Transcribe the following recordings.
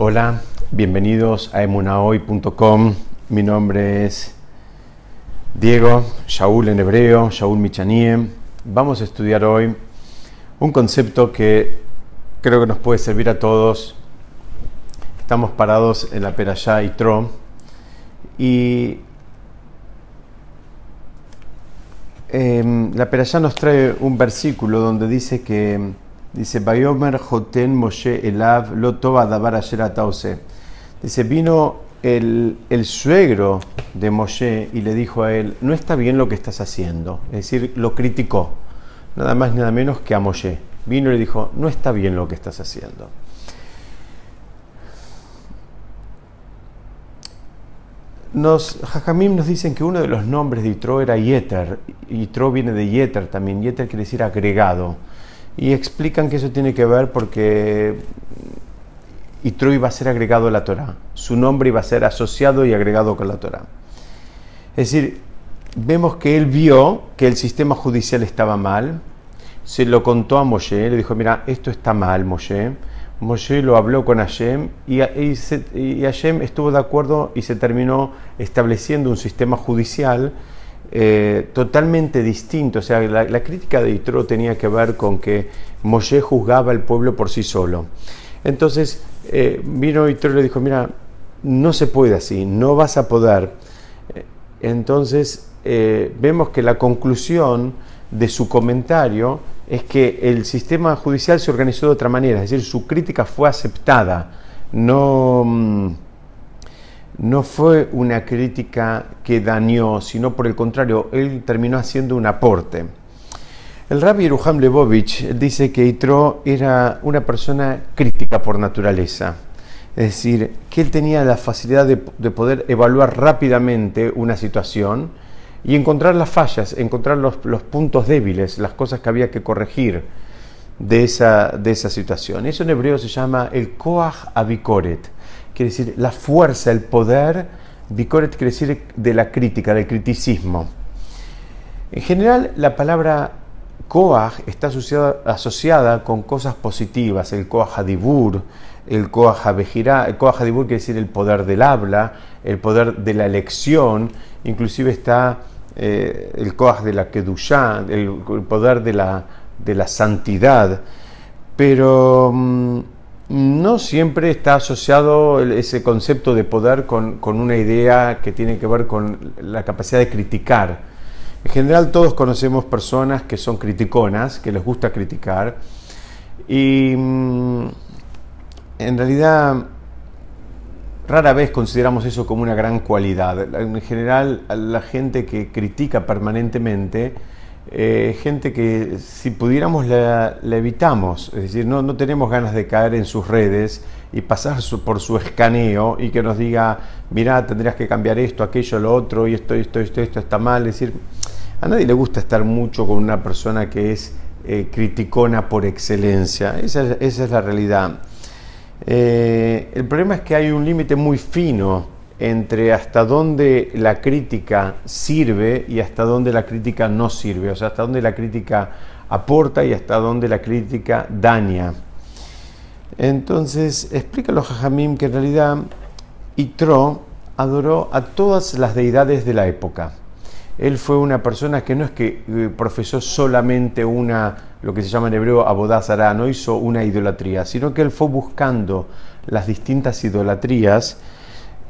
Hola, bienvenidos a emunahoy.com. Mi nombre es Diego, Shaul en hebreo, Shaul Michanie. Vamos a estudiar hoy un concepto que creo que nos puede servir a todos. Estamos parados en la Perashá Tro y eh, la Perashá nos trae un versículo donde dice que dice Bayomer Joten Moshe Elav Lo Dabar Dice, vino el, el, suegro de Moshe y le dijo a él, no está bien lo que estás haciendo. Es decir, lo criticó, nada más nada menos que a Moshe. Vino y le dijo, no está bien lo que estás haciendo. Nos, Jajamim nos dicen que uno de los nombres de Yitro era Yeter. Yitro viene de Yeter también. Yeter quiere decir agregado. Y explican que eso tiene que ver porque Yitro iba a ser agregado a la Torah. Su nombre iba a ser asociado y agregado con la Torah. Es decir, vemos que él vio que el sistema judicial estaba mal. Se lo contó a Moshe. Le dijo, mira, esto está mal, Moshe Moshe lo habló con Hashem y, Hashem estuvo de acuerdo y se terminó estableciendo un sistema judicial eh, totalmente distinto. O sea, la, crítica de Yitro tenía que ver con que Moshe juzgaba al pueblo por sí solo. Entonces eh, vino Yitro y le dijo, mira, no se puede así, no vas a poder. Entonces eh, vemos que la conclusión de su comentario es que el sistema judicial se organizó de otra manera, es decir, su crítica fue aceptada, no, mm, no fue una crítica que dañó, sino por el contrario, él terminó haciendo un aporte. El rabbi Yeruham Lebovich dice que Itro era una persona crítica por naturaleza, es decir, que él tenía la facilidad de, de poder evaluar rápidamente una situación, y encontrar las fallas, encontrar los, puntos débiles, las cosas que había que corregir de esa, de esa situación. Eso en hebreo se llama el koach abikoret, quiere decir la fuerza, el poder, bikoret quiere decir de la crítica, del criticismo. En general, la palabra koach está asociada, asociada con cosas positivas, el koach adibur, el koach abejirá, el koach adibur quiere decir el poder del habla, el poder de la elección, inclusive está eh, el coaj de la kedushá, el, poder de la, de la santidad, pero mm, no siempre está asociado ese concepto de poder con, una idea que tiene que ver con la capacidad de criticar. En general todos conocemos personas que son criticonas, que les gusta criticar, y mm, en realidad Rara vez consideramos eso como una gran cualidad. En general, la gente que critica permanentemente, eh, gente que si pudiéramos la, evitamos, es decir, no, no, tenemos ganas de caer en sus redes y pasar por su escaneo y que nos diga, mira, tendrías que cambiar esto, aquello, lo otro, y esto, esto, esto, esto está mal. Es decir, a nadie le gusta estar mucho con una persona que es eh, criticona por excelencia. Esa, esa es la realidad. Eh, el problema es que hay un límite muy fino entre hasta dónde la crítica sirve y hasta dónde la crítica no sirve, o sea, hasta dónde la crítica aporta y hasta dónde la crítica daña. Entonces, explica los Jajamim que en realidad Itro adoró a todas las deidades de la época. Él fue una persona que no es que eh, profesó solamente una, lo que se llama en hebreo abodazara, no hizo una idolatría, sino que él fue buscando las distintas idolatrías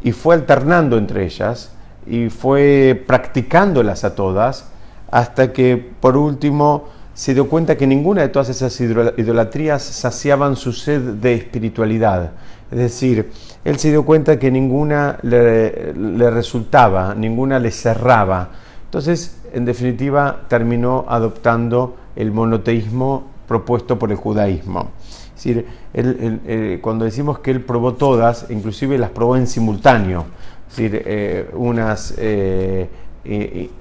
y fue alternando entre ellas y fue practicándolas a todas hasta que por último se dio cuenta que ninguna de todas esas idolatrías saciaban su sed de espiritualidad. Es decir, él se dio cuenta que ninguna le, le resultaba, ninguna le cerraba entonces, en definitiva, terminó adoptando el monoteísmo propuesto por el judaísmo. Decir, cuando decimos que él probó todas, inclusive las probó en simultáneo, es decir, eh, unas eh,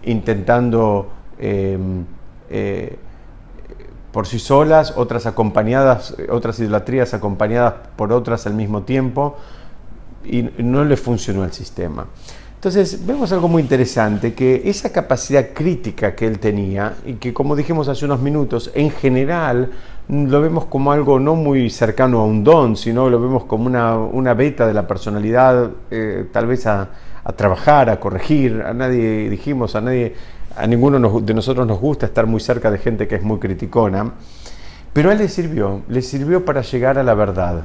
intentando em, eh, por sí solas, otras acompañadas, otras idolatrías acompañadas por otras al mismo tiempo, y no le funcionó el sistema. Entonces, vemos algo muy interesante, que esa capacidad crítica que él tenía, y que como dijimos hace unos minutos, en general lo vemos como algo no muy cercano a un don, sino lo vemos como una, beta de la personalidad, eh, tal vez a, trabajar, a corregir. A nadie, dijimos, a nadie, a ninguno de nosotros nos gusta estar muy cerca de gente que es muy criticona. Pero a él le sirvió, le sirvió para llegar a la verdad.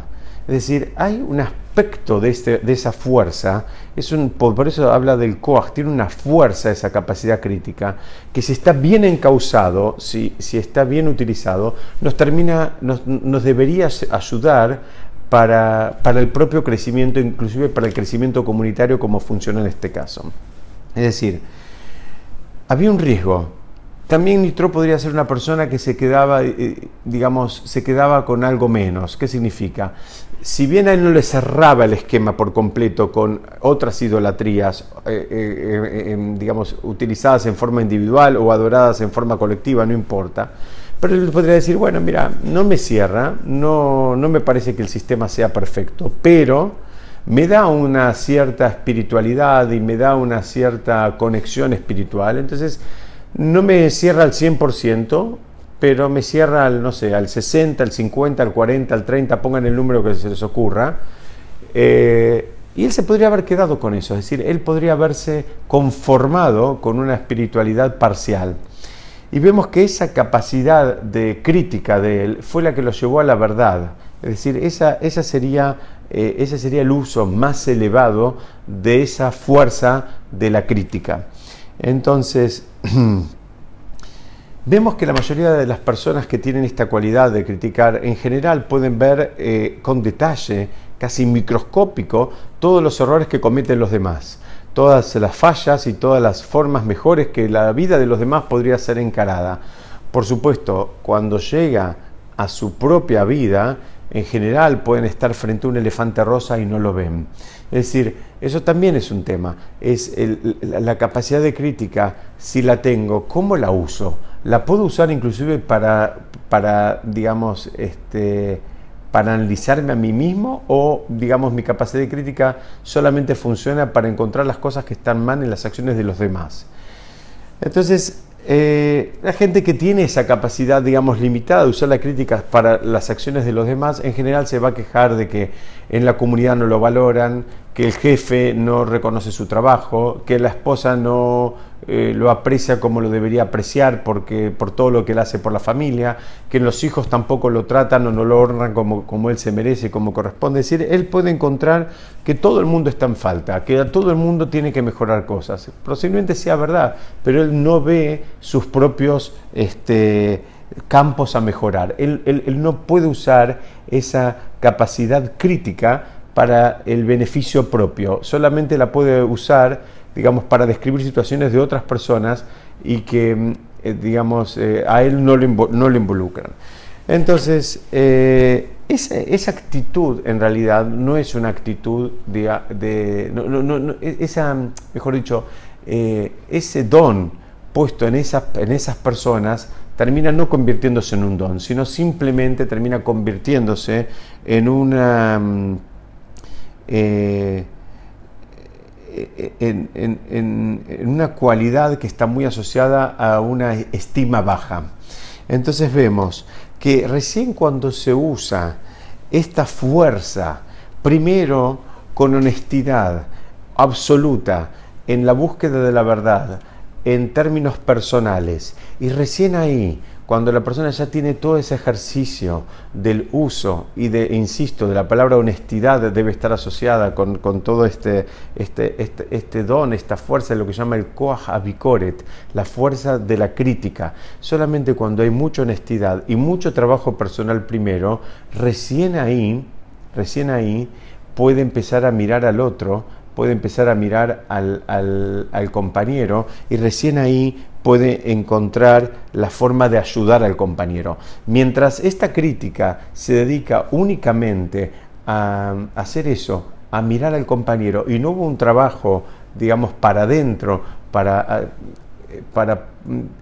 Es decir, hay un aspecto de, este, de esa fuerza, es un, por eso habla del coach, tiene una fuerza esa capacidad crítica, que si está bien encausado, si, si está bien utilizado, nos, termina, nos, nos debería ayudar para, para, el propio crecimiento, inclusive para el crecimiento comunitario como funciona en este caso. Es decir, había un riesgo también Nitro podría ser una persona que se quedaba, eh, digamos, se quedaba con algo menos. ¿Qué significa? Si bien a él no le cerraba el esquema por completo con otras idolatrías, eh, eh, digamos, utilizadas en forma individual o adoradas en forma colectiva, no importa, pero él podría decir, bueno, mira, no me cierra, no, no me parece que el sistema sea perfecto, pero me da una cierta espiritualidad y me da una cierta conexión espiritual. Entonces, no me cierra al 100%, pero me cierra al, no sé, al 60, al 50, al 40, al 30, pongan el número que se les ocurra. Eh, y él se podría haber quedado con eso, es decir, él podría haberse conformado con una espiritualidad parcial. Y vemos que esa capacidad de crítica de él fue la que lo llevó a la verdad. Es decir, esa, esa sería, eh, ese sería el uso más elevado de esa fuerza de la crítica. Entonces, vemos que la mayoría de las personas que tienen esta cualidad de criticar en general pueden ver eh, con detalle, casi microscópico, todos los errores que cometen los demás, todas las fallas y todas las formas mejores que la vida de los demás podría ser encarada. Por supuesto, cuando llega a su propia vida, en general pueden estar frente a un elefante rosa y no lo ven. Es decir, eso también es un tema, es la capacidad de crítica, si la tengo, ¿cómo la uso? ¿La puedo usar inclusive para, para digamos, este, para analizarme a mí mismo o, digamos, mi capacidad de crítica solamente funciona para encontrar las cosas que están mal en las acciones de los demás? Entonces, eh, la gente que tiene esa capacidad, digamos, limitada de usar la crítica para las acciones de los demás, en general se va a quejar de que en la comunidad no lo valoran, que el jefe no reconoce su trabajo, que la esposa no eh, lo aprecia como lo debería apreciar porque, por todo lo que él hace por la familia, que los hijos tampoco lo tratan o no lo honran como, como él se merece, como corresponde. Es decir, él puede encontrar que todo el mundo está en falta, que todo el mundo tiene que mejorar cosas. Posiblemente sea verdad, pero él no ve sus propios... Este, campos a mejorar. Él, él no puede usar esa capacidad crítica para el beneficio propio, solamente la puede usar, digamos, para describir situaciones de otras personas y que, mm, eh, digamos, eh, a él no le, involucran. Entonces, eh, esa, actitud en realidad no es una actitud de, e, esa, mejor dicho, ese don puesto en esas, en esas personas termina no convirtiéndose en un don, sino simplemente termina convirtiéndose en una mm, en, una cualidad que está muy asociada a una estima baja. Entonces vemos que recién cuando se usa esta fuerza, primero con honestidad absoluta, en la búsqueda de la verdad, en términos personales, y recién ahí cuando la persona ya tiene todo ese ejercicio del uso y de, insisto, de la palabra honestidad debe estar asociada con, todo este, este, este, este, don, esta fuerza, lo que llama el koach abikoret, la fuerza de la crítica. Solamente cuando hay mucha honestidad y mucho trabajo personal primero, recién ahí, recién ahí puede empezar a mirar al otro puede empezar a mirar al, al, compañero y recién ahí puede encontrar la forma de ayudar al compañero. Mientras esta crítica se dedica únicamente a, hacer eso, a mirar al compañero y no hubo un trabajo, digamos, para adentro, para, para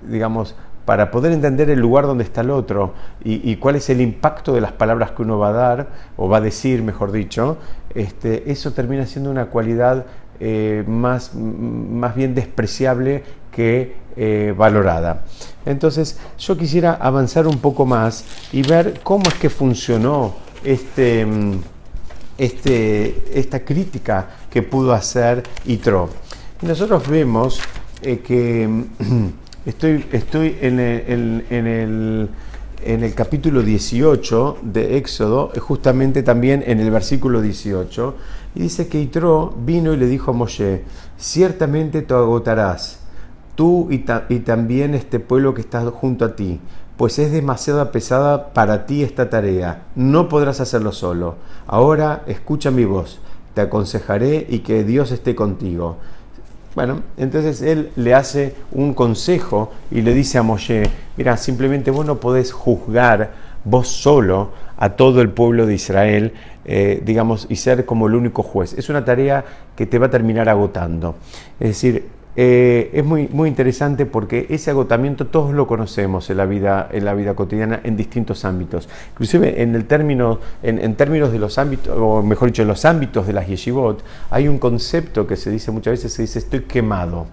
digamos, para poder entender el lugar donde está el otro y, cuál es el impacto de las palabras que uno va a dar, o va a decir, mejor dicho, este, eso termina siendo una cualidad eh, más, más bien despreciable que eh, valorada. Entonces yo quisiera avanzar un poco más y ver cómo es que funcionó este, este, esta crítica que pudo hacer Itro. Nosotros vemos que estoy, estoy en el en el capítulo 18 de Éxodo, justamente también en el versículo 18, y dice que Itro vino y le dijo a Moshe, ciertamente te agotarás, tú y, y también este pueblo que está junto a ti, pues es demasiado pesada para ti esta tarea, no podrás hacerlo solo. Ahora escucha mi voz, te aconsejaré y que Dios esté contigo. Bueno, entonces él le hace un consejo y le dice a Moshe, mira, simplemente vos no podés juzgar vos solo a todo el pueblo de Israel, eh, digamos, y ser como el único juez. Es una tarea que te va a terminar agotando. Es decir, eh, es muy, muy interesante porque ese agotamiento todos lo conocemos en la vida, en la vida cotidiana en distintos ámbitos. Inclusive en, el término, en, términos de los ámbitos, o mejor dicho, en los ámbitos de las yeshivot, hay un concepto que se dice muchas veces, se dice estoy quemado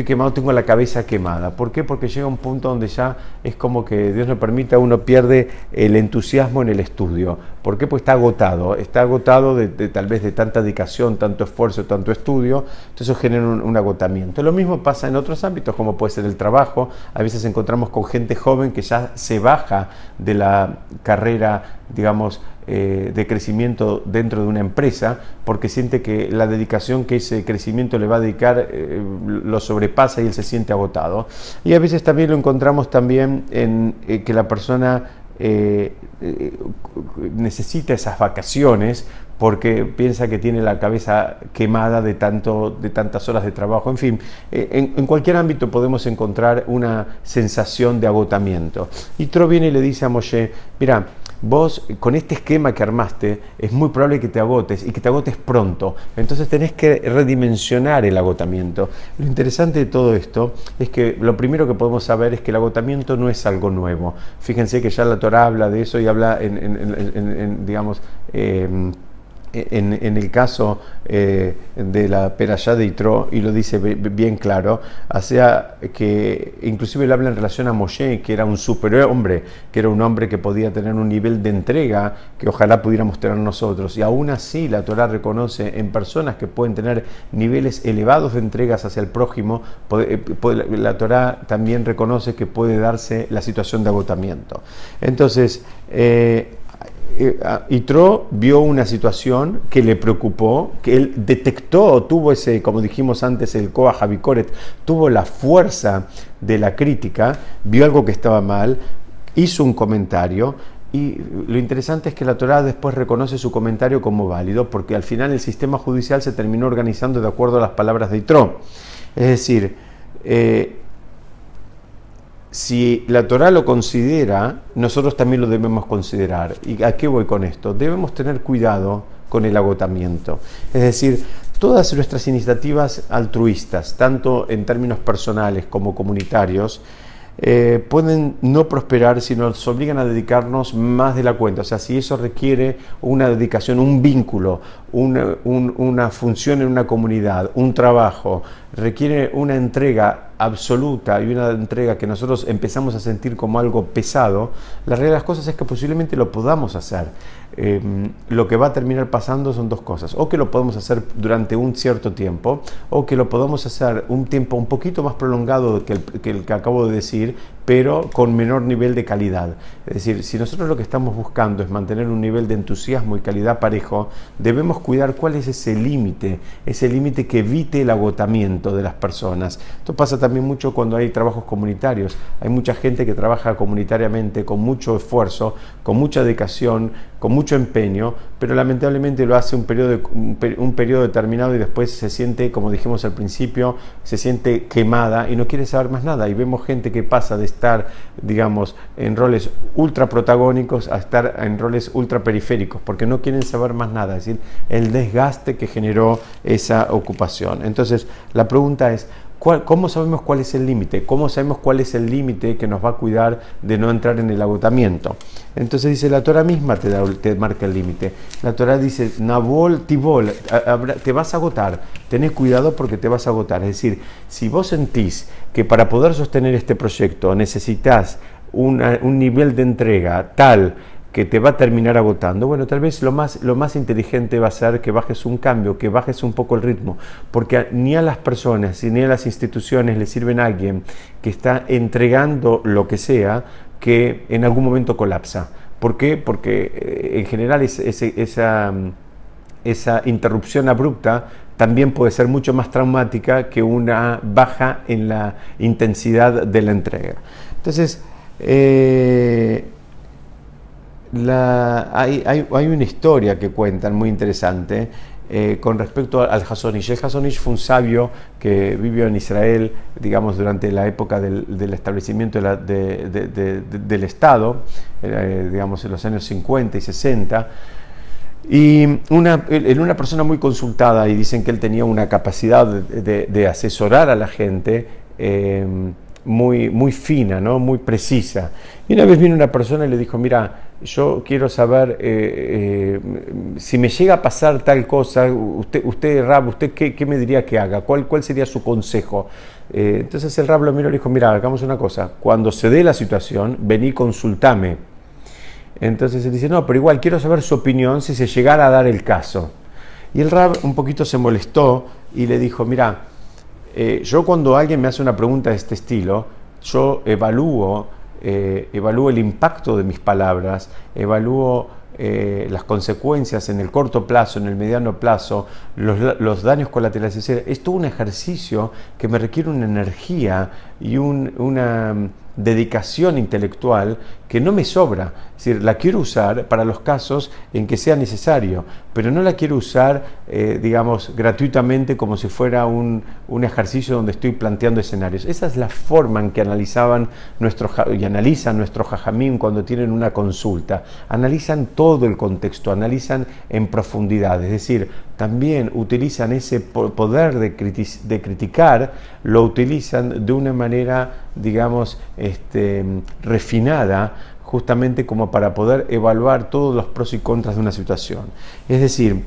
estoy quemado, tengo la cabeza quemada. ¿Por qué? Porque llega un punto donde ya es como que Dios no permita, uno pierde el entusiasmo en el estudio. ¿Por qué? Pues está agotado, está agotado de, tal vez de tanta dedicación, tanto esfuerzo, tanto estudio, entonces eso genera un, agotamiento. Lo mismo pasa en otros ámbitos, como puede ser el trabajo. A veces encontramos con gente joven que ya se baja de la carrera, digamos, eh, de crecimiento dentro de una empresa, porque siente que la dedicación que ese crecimiento le va a dedicar eh, lo sobrepasa y él se siente agotado. Y a veces también lo encontramos también en eh, que la persona necesita esas vacaciones porque piensa que tiene la cabeza quemada de, tanto, de tantas horas de trabajo. En fin, en, en, cualquier ámbito podemos encontrar una sensación de agotamiento. Y Tro viene y le dice a Moshe, mira, vos con este esquema que armaste es muy probable que te agotes y que te agotes pronto. Entonces tenés que redimensionar el agotamiento. Lo interesante de todo esto es que lo primero que podemos saber es que el agotamiento no es algo nuevo. Fíjense que ya la Torah habla de eso y habla en, digamos, em, en, el caso eh, de la Perashá de Itro, y lo dice bien claro, sea que inclusive le habla en relación a Moshe, que era un superhombre, que era un hombre que podía tener un nivel de entrega que ojalá pudiéramos tener nosotros. Y aún así la Torah reconoce en personas que pueden tener niveles elevados de entregas hacia el prójimo, eh, la Torah también reconoce que puede darse la situación de agotamiento. Entonces, eh, Eh, vio una situación que le preocupó, que él detectó, tuvo ese, como dijimos antes, el Koa Javikoret, tuvo la fuerza de la crítica, vio algo que estaba mal, hizo un comentario y lo interesante es que la Torá después reconoce su comentario como válido porque al final el sistema judicial se terminó organizando de acuerdo a las palabras de Itro. Es decir, eh, si la Torah lo considera, nosotros también lo debemos considerar. ¿Y a qué voy con esto? Debemos tener cuidado con el agotamiento. Es decir, todas nuestras iniciativas altruistas, tanto en términos personales como comunitarios, eh, pueden no prosperar si nos obligan a dedicarnos más de la cuenta. O sea, si eso requiere una dedicación, un vínculo, una, función en una comunidad, un trabajo, requiere una entrega absoluta y una entrega que nosotros empezamos a sentir como algo pesado, la realidad de las cosas es que posiblemente lo podamos hacer. Em, lo que va a terminar pasando son dos cosas, o que lo podemos hacer durante un cierto tiempo, o que lo podemos hacer un tiempo un poquito más prolongado que, el que acabo de decir, pero con menor nivel de calidad. Es decir, si nosotros lo que estamos buscando es mantener un nivel de entusiasmo y calidad parejo, debemos cuidar cuál es ese límite, ese límite que evite el agotamiento de las personas. Esto pasa también mucho cuando hay trabajos comunitarios. Hay mucha gente que trabaja comunitariamente con mucho esfuerzo, con mucha dedicación, con mucho empeño, pero lamentablemente lo hace un periodo, un periodo determinado y después se siente, como dijimos al principio, se siente quemada y no quiere saber más nada. Y vemos gente que pasa de estar, digamos, en roles ultra protagónicos a estar en roles ultra periféricos, porque no quieren saber más nada, es decir, el desgaste que generó esa ocupación. Entonces, la pregunta es, ¿Cómo sabemos cuál es el límite? ¿Cómo sabemos cuál es el límite que nos va a cuidar de no entrar en el agotamiento? Es Entonces dice, la Torah misma te, da, te marca el límite. La Torah dice, Nabol, Tibol, te vas a agotar. Tenés cuidado porque te vas a agotar. Es decir, si vos sentís que para poder sostener este proyecto necesitas un nivel de entrega tal que te va a terminar agotando, bueno, tal vez lo más, lo más inteligente va a ser que bajes un cambio, que bajes un poco el ritmo, porque ni a las personas ni a las instituciones le sirven a alguien que está entregando lo que sea que en algún momento colapsa. ¿Por qué? Porque eh, en general esa, esa interrupción abrupta también puede ser mucho más traumática que una baja en la intensidad de la entrega. Entonces, eh, hay, una historia que cuentan muy interesante eh, con respecto al Hasonish. El Hasonish fue un sabio que vivió en Israel, digamos, durante la época del, establecimiento del Estado, eh, digamos, en los años 50 y 60. Y una, una persona muy consultada, y dicen que él tenía una capacidad de, asesorar a la gente. Eh, muy, muy fina, ¿no? muy precisa. Y una vez vino una persona y le dijo, mira, yo quiero saber eh, eh, si me llega a pasar tal cosa, usted, usted Rab, ¿usted qué, me diría que haga? ¿Cuál, cuál sería su consejo? Eh, entonces el Rab lo miró y le dijo, mira, hagamos una cosa, cuando se dé la situación, vení, consultame. Entonces él dice, no, pero igual quiero saber su opinión si se llegara a dar el caso. Y el Rab un poquito se molestó y le dijo, mira, eh, yo cuando alguien me hace una pregunta de este estilo, yo evalúo, eh, evalúo el impacto de mis palabras, evalúo eh, las consecuencias en el corto plazo, en el mediano plazo, los, daños colaterales. Es, todo un ejercicio que me requiere una energía y una dedicación intelectual que no me sobra. Es decir, la quiero usar para los casos en que sea necesario, pero no la quiero usar, eh, digamos, gratuitamente como si fuera un, ejercicio donde estoy planteando escenarios. Esa es la forma en que analizaban nuestro, y analizan nuestro jajamín cuando tienen una consulta. Analizan todo el contexto, analizan en profundidad, es decir, también utilizan ese poder de, criticar, lo utilizan de una manera, digamos, este, refinada justamente como para poder evaluar todos los pros y contras de una situación. Es decir,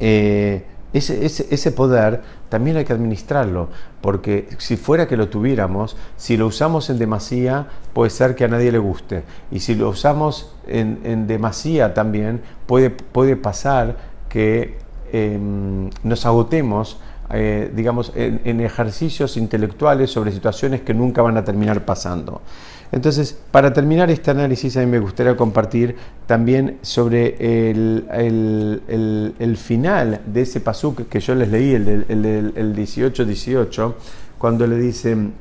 eh, ese, poder también hay que administrarlo, porque si fuera que lo tuviéramos, si lo usamos en demasía, puede ser que a nadie le guste. Y si lo usamos en, demasía también, puede pasar que em, nos agotemos eh, digamos, en, ejercicios intelectuales sobre situaciones que nunca van a terminar pasando. Entonces, para terminar este análisis, a mí me gustaría compartir también sobre el, final de ese pasuk que yo les leí, el, el 18-18, cuando le dicen,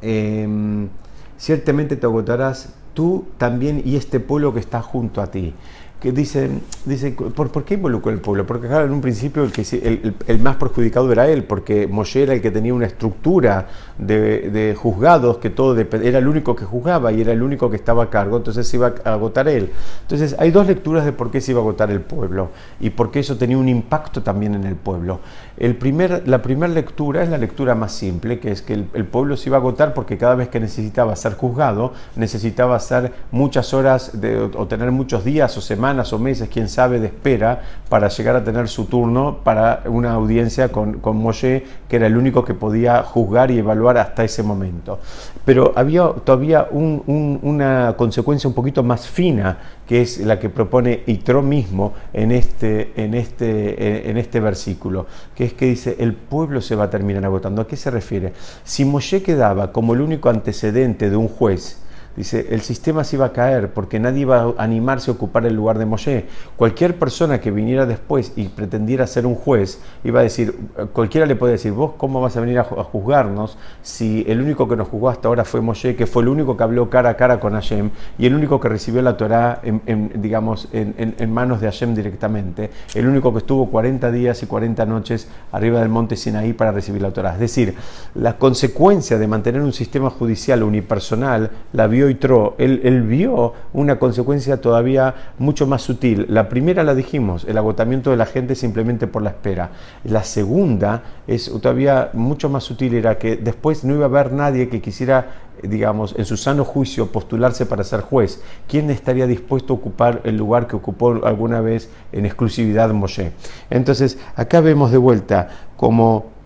em, ciertamente te agotarás tú también y este pueblo que está junto a ti que dice, dice ¿por, ¿por qué involucró el pueblo? Porque claro, en un principio el, que, el, el, más perjudicado era él, porque Moshe era el que tenía una estructura de, de juzgados, que todo era el único que juzgaba y era el único que estaba a cargo, entonces se iba a agotar él. Entonces hay dos lecturas de por qué se iba a agotar el pueblo y por qué eso tenía un impacto también en el pueblo. El primer, la primera lectura es la lectura más simple, que es que el, el pueblo se iba a agotar porque cada vez que necesitaba ser juzgado, necesitaba hacer muchas horas de, o tener muchos días o semanas o meses, quién sabe, de espera para llegar a tener su turno para una audiencia con, con Moshe, que era el único que podía juzgar y evaluar hasta ese momento. Pero había todavía una consecuencia un poquito más fina, que es la que propone Itro mismo en este, en, este, en este versículo, que es que dice, el pueblo se va a terminar agotando. ¿A qué se refiere? Si Moshe quedaba como el único antecedente de un juez, Dice, el sistema se iba a caer porque nadie iba a animarse a ocupar el lugar de Moshe. Cualquier persona que viniera después y pretendiera ser un juez, iba a decir, cualquiera le puede decir, vos cómo vas a venir a juzgarnos si el único que nos juzgó hasta ahora fue Moshe, que fue el único que habló cara a cara con Hashem y el único que recibió la Torah, en, digamos, en, manos de Hashem directamente, el único que estuvo 40 días y 40 noches arriba del monte Sinaí para recibir la Torah. Es decir, la consecuencia de mantener un sistema judicial unipersonal la vio vio Yitro, él, él, vio una consecuencia todavía mucho más sutil. La primera la dijimos, el agotamiento de la gente simplemente por la espera. La segunda es todavía mucho más sutil, era que después no iba a haber nadie que quisiera, digamos, en su sano juicio postularse para ser juez. ¿Quién estaría dispuesto a ocupar el lugar que ocupó alguna vez en exclusividad Moshe? Entonces, acá vemos de vuelta como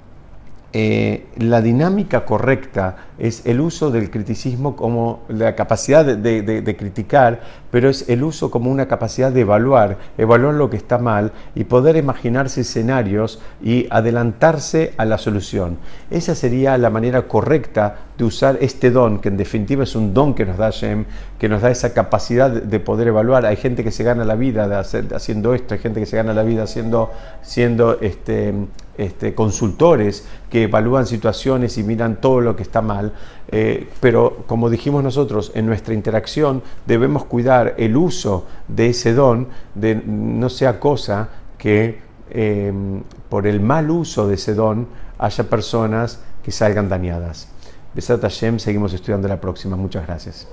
eh, la dinámica correcta es el uso del criticismo como la capacidad de, criticar, pero es el uso como una capacidad de evaluar, evaluar lo que está mal y poder imaginarse escenarios y adelantarse a la solución. Esa sería la manera correcta de usar este don, que en definitiva es un don que nos da Shem, que nos da esa capacidad de poder evaluar. Hay gente que se gana la vida haciendo esto, hay gente que se gana la vida haciendo, siendo este, este, consultores que evalúan situaciones y miran todo lo que está mal, eh, pero como dijimos nosotros, en nuestra interacción debemos cuidar el uso de ese don, de no sea cosa que em, por el mal uso de ese don haya personas que salgan dañadas. Besat Hashem, seguimos estudiando la próxima. Muchas gracias.